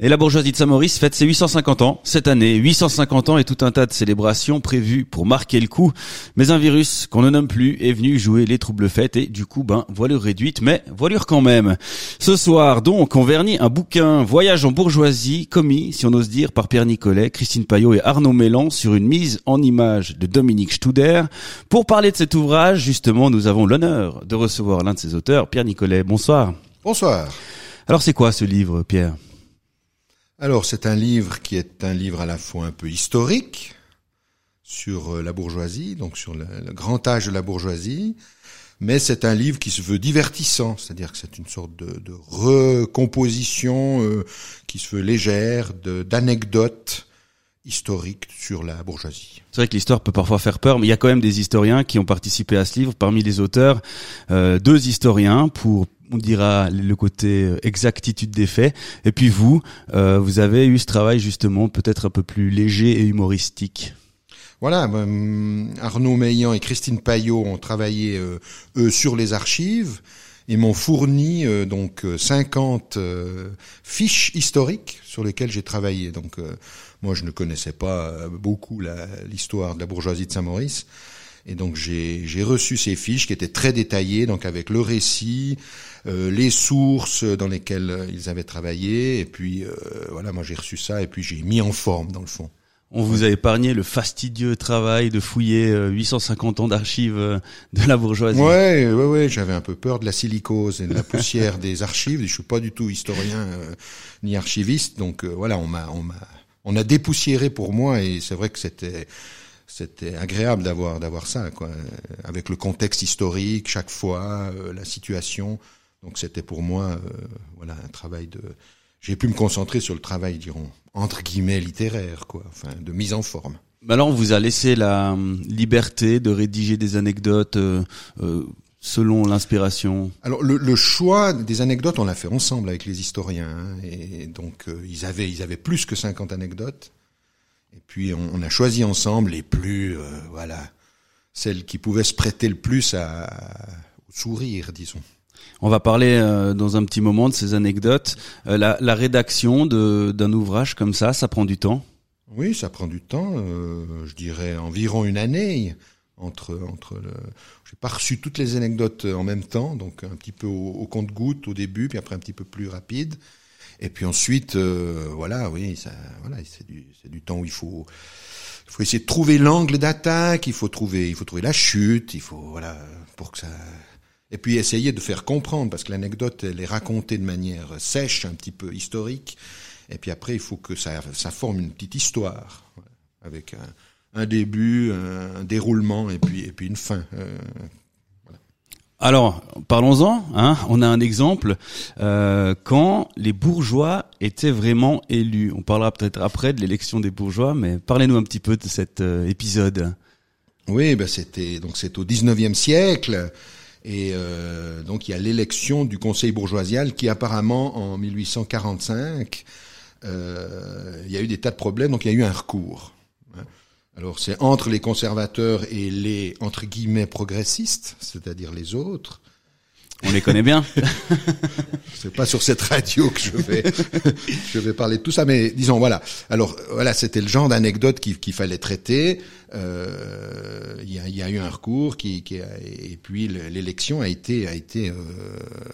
Et la bourgeoisie de Saint-Maurice fête ses 850 ans cette année. 850 ans et tout un tas de célébrations prévues pour marquer le coup. Mais un virus qu'on ne nomme plus est venu jouer les troubles fêtes et du coup, ben, voilure réduite, mais voilure quand même. Ce soir, donc, on vernit un bouquin Voyage en bourgeoisie, commis, si on ose dire, par Pierre Nicolet, Christine Payot et Arnaud Mélan sur une mise en image de Dominique Studer. Pour parler de cet ouvrage, justement, nous avons l'honneur de recevoir l'un de ses auteurs, Pierre Nicolet. Bonsoir. Bonsoir. Alors, c'est quoi ce livre, Pierre? Alors c'est un livre qui est un livre à la fois un peu historique sur euh, la bourgeoisie, donc sur le, grand âge de la bourgeoisie, mais c'est un livre qui se veut divertissant, c'est-à-dire que c'est une sorte de, recomposition euh, qui se veut légère, d'anecdotes historiques sur la bourgeoisie. C'est vrai que l'histoire peut parfois faire peur, mais il y a quand même des historiens qui ont participé à ce livre. Parmi les auteurs, euh, deux historiens pour on dira le côté euh, exactitude des faits. Et puis vous, euh, vous avez eu ce travail justement peut-être un peu plus léger et humoristique. Voilà, ben, Arnaud Meillan et Christine Payot ont travaillé euh, eux sur les archives et m'ont fourni donc 50 fiches historiques sur lesquelles j'ai travaillé. Donc moi je ne connaissais pas beaucoup l'histoire de la bourgeoisie de Saint-Maurice. Et donc j'ai reçu ces fiches qui étaient très détaillées, donc avec le récit, euh, les sources dans lesquelles euh, ils avaient travaillé. Et puis euh, voilà, moi j'ai reçu ça et puis j'ai mis en forme dans le fond. On vous a épargné le fastidieux travail de fouiller 850 ans d'archives de la bourgeoisie. Ouais, ouais, ouais. J'avais un peu peur de la silicose et de la poussière des archives. Je suis pas du tout historien ni archiviste, donc voilà, on m'a, on m'a, on a dépoussiéré pour moi et c'est vrai que c'était c'était agréable d'avoir d'avoir ça quoi avec le contexte historique chaque fois la situation donc c'était pour moi euh, voilà un travail de j'ai pu me concentrer sur le travail dirons entre guillemets littéraire quoi, enfin de mise en forme. Alors on vous a laissé la euh, liberté de rédiger des anecdotes euh, selon l'inspiration? Alors le, le, choix des anecdotes on l'a fait ensemble avec les historiens hein, et donc ils avaient ils avaient plus que 50 anecdotes et puis on, on a choisi ensemble les plus voilà celles qui pouvaient se prêter le plus à, au sourire disons. On va parler euh, dans un petit moment de ces anecdotes. Euh, la, rédaction d'un ouvrage comme ça, ça prend du temps? Oui, ça prend du temps. Euh, je dirais environ une année entre entre le. J'ai pas reçu toutes les anecdotes en même temps, donc un petit peu au, compte-goutte au début, puis après un petit peu plus rapide. Et puis ensuite, voilà, oui, ça, voilà, c'est du, du temps où il faut, il faut essayer de trouver l'angle d'attaque, il faut trouver, il faut trouver la chute, il faut, voilà, pour que ça, et puis essayer de faire comprendre, parce que l'anecdote, elle est racontée de manière sèche, un petit peu historique, et puis après, il faut que ça, ça forme une petite histoire, avec un, un début, un, déroulement, et puis, et puis une fin. Euh, Alors, parlons-en. Hein. On a un exemple euh, quand les bourgeois étaient vraiment élus. On parlera peut-être après de l'élection des bourgeois, mais parlez-nous un petit peu de cet euh, épisode. Oui, ben c'était donc c'est au 19e siècle. Et euh, donc il y a l'élection du Conseil bourgeoisial qui apparemment en 1845, euh, il y a eu des tas de problèmes, donc il y a eu un recours. Hein. Alors c'est entre les conservateurs et les entre guillemets progressistes, c'est-à-dire les autres. On les connaît bien. c'est pas sur cette radio que je vais je vais parler de tout ça, mais disons voilà. Alors voilà, c'était le genre d'anecdote qu'il fallait traiter. Euh, il y, a, y, a, eu un recours qui, qui a, et puis l'élection a été a été euh,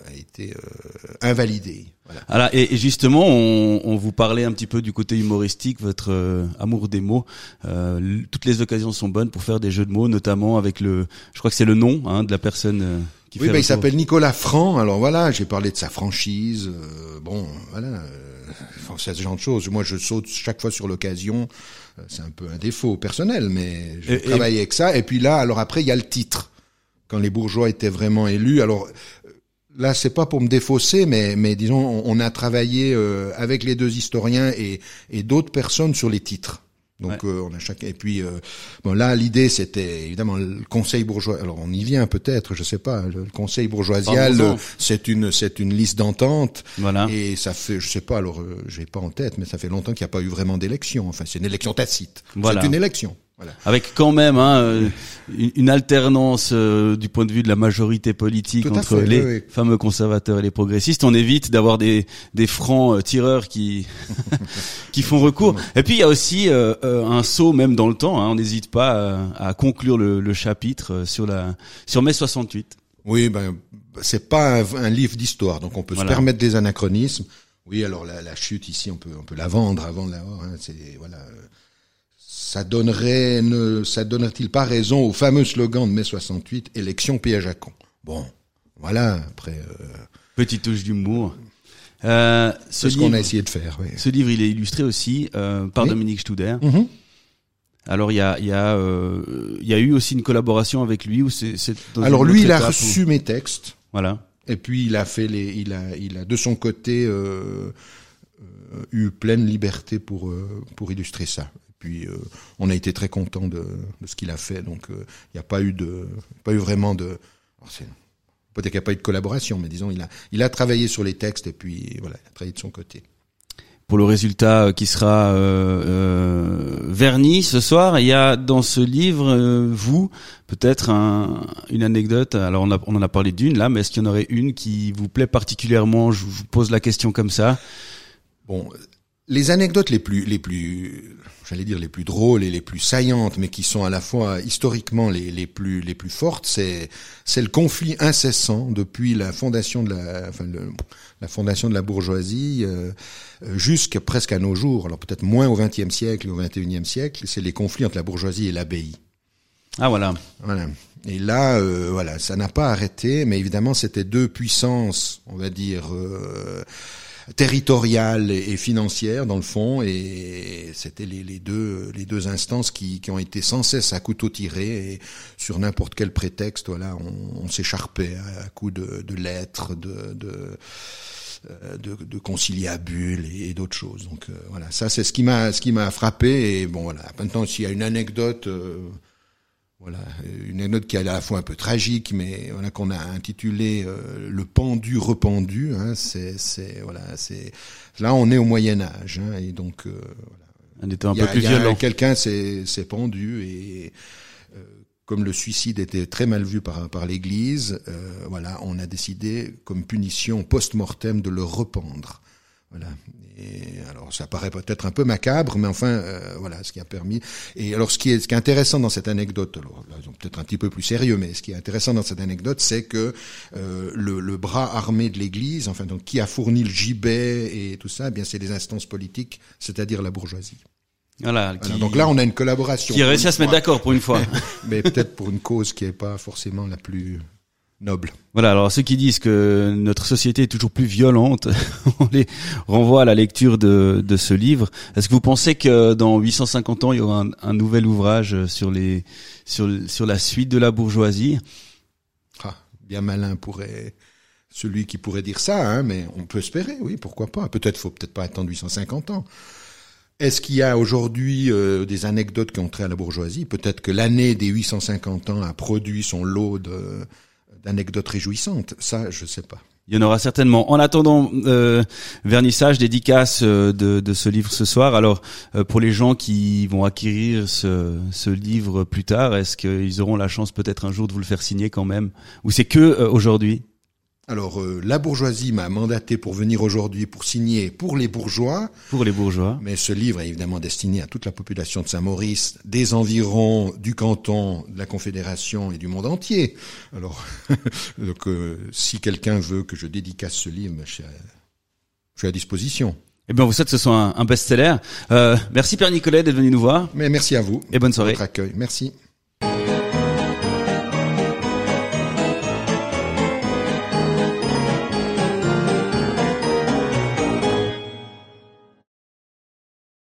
a été euh, invalidée. Voilà. et, justement, on, on, vous parlait un petit peu du côté humoristique, votre euh, amour des mots. Euh, toutes les occasions sont bonnes pour faire des jeux de mots, notamment avec le, je crois que c'est le nom hein, de la personne oui, bah, il s'appelle Nicolas Franc. Alors voilà, j'ai parlé de sa franchise. Euh, bon, voilà, euh, c'est ce genre de choses. Moi, je saute chaque fois sur l'occasion. Euh, c'est un peu un défaut personnel, mais je travaille avec ça. Et puis là, alors après, il y a le titre. Quand les bourgeois étaient vraiment élus, alors là, c'est pas pour me défausser, mais, mais disons, on, a travaillé avec les deux historiens et, et d'autres personnes sur les titres. Donc euh, on a chacun. Et puis euh, bon là l'idée c'était évidemment le Conseil bourgeois. Alors on y vient peut-être, je sais pas. Le Conseil bourgeoisial, c'est une c'est une liste d'entente. Voilà. Et ça fait, je sais pas. Alors euh, j'ai pas en tête, mais ça fait longtemps qu'il n'y a pas eu vraiment d'élection. Enfin c'est une élection tacite. Voilà. C'est une élection. Voilà. Avec quand même hein, une, alternance euh, du point de vue de la majorité politique entre les fameux conservateurs et les progressistes. On évite d'avoir des des francs euh, tireurs qui qui font recours. Et puis il y a aussi euh, un saut même dans le temps. Hein. On n'hésite pas à, conclure le, le, chapitre sur la sur mai 68. Oui, ben c'est pas un, livre d'histoire, donc on peut se permettre des anachronismes. Oui, alors la, la, chute ici, on peut on peut la vendre avant de l'avoir. Hein. C'est voilà ça donnerait, ne, ça donnerait-il pas raison au fameux slogan de mai 68, élection piège à con? Bon, voilà, après... Euh, Petite touche d'humour. Euh, c'est ce qu'on a essayé de faire. Oui. Ce livre, il est illustré aussi euh, par Dominique Studer. Mhm. Alors il y a y a euh, y a eu aussi une collaboration avec lui ou c'est Alors lui il a reçu mes textes. Voilà. Et puis il a fait les il a il a de son côté eu pleine liberté pour pour illustrer ça puis euh, on a été très content de, ce qu'il a fait. Donc il euh, n'y a pas eu de, pas eu vraiment de. Peut-être qu'il n'y a pas eu de collaboration, mais disons il a, il a travaillé sur les textes et puis voilà, il a travaillé de son côté. Pour le résultat qui sera euh, verni ce soir, il y a dans ce livre, vous, peut-être une anecdote. Alors on, on en a parlé d'une là, mais est-ce qu'il y en aurait une qui vous plaît particulièrement? Je vous pose la question comme ça. Bon, les anecdotes les plus, les plus, j'allais dire les plus drôles et les plus saillantes, mais qui sont à la fois historiquement les, les plus, les plus fortes, c'est, c'est le conflit incessant depuis la fondation de la, enfin, la fondation de la bourgeoisie euh, jusqu'à presque à nos jours. Alors peut-être moins au XXe siècle et au XXIe siècle, c'est les conflits entre la bourgeoisie et l'abbaye. Ah voilà. Voilà. Et là, euh, voilà, ça n'a pas arrêté, mais évidemment, c'était deux puissances, on va dire. Euh, territoriale et financière dans le fond, et c'était les, deux les deux instances qui, qui ont été sans cesse à couteau tiré et sur n'importe quel prétexte, voilà, on, on s'écharpait à, coups de, de lettres, de, de de, de conciliabules et, d'autres choses. Donc euh, voilà, ça c'est ce qui m'a ce qui m'a frappé. Et bon voilà, maintenant s'il y a une anecdote euh, voilà, une note qui est à la fois un peu tragique, mais voilà qu'on a intitulé euh, le pendu rependu. Hein, c'est, c'est voilà, c'est là on est au Moyen Âge, hein, et donc euh, voilà. On était un peu plus violent. Quelqu'un s'est, s'est pendu et euh, comme le suicide était très mal vu par par l'Église, voilà, on a décidé comme punition post-mortem de le rependre. Voilà. Et alors ça paraît peut-être un peu macabre, mais enfin euh, voilà ce qui a permis. Et alors ce qui est ce qui est intéressant dans cette anecdote, alors peut-être un petit peu plus sérieux, mais ce qui est intéressant dans cette anecdote, c'est que euh, le, le, bras armé de l'Église, enfin donc qui a fourni le gibet et tout ça, eh bien c'est les instances politiques, c'est-à-dire la bourgeoisie. Voilà, donc là, on a une collaboration. Qui a réussi à se mettre d'accord pour une fois. mais peut-être pour une cause qui n'est pas forcément la plus noble. Voilà, alors ceux qui disent que notre société est toujours plus violente, on les renvoie à la lecture de, de ce livre. Est-ce que vous pensez que dans 850 ans, il y aura un, nouvel ouvrage sur les sur, sur la suite de la bourgeoisie? Ah, Bien malin pourrait celui qui pourrait dire ça, hein, mais on peut espérer, oui, pourquoi pas. Peut-être faut peut-être pas attendre 850 ans. Est-ce qu'il y a aujourd'hui euh, des anecdotes qui ont trait à la bourgeoisie? Peut-être que l'année des 850 ans a produit son lot de d'anecdotes réjouissantes. Ça, je sais pas. Il y en aura certainement. En attendant, euh, vernissage, dédicace euh, de, de, ce livre ce soir. Alors, euh, pour les gens qui vont acquérir ce, ce livre plus tard, est-ce qu'ils auront la chance peut-être un jour de vous le faire signer quand même? Ou c'est que aujourd'hui? Alors, euh, la bourgeoisie m'a mandaté pour venir aujourd'hui pour signer pour les bourgeois. Pour les bourgeois. Mais ce livre est évidemment destiné à toute la population de Saint-Maurice, des environs du canton, de la Confédération et du monde entier. Alors, donc, euh, si quelqu'un veut que je dédicace ce livre, je suis à, je suis à disposition. Eh bien, vous souhaite que ce soit un, best-seller. Euh, merci Pierre Nicolet d'être venu nous voir. Mais merci à vous. Et bonne soirée. Votre accueil. Merci.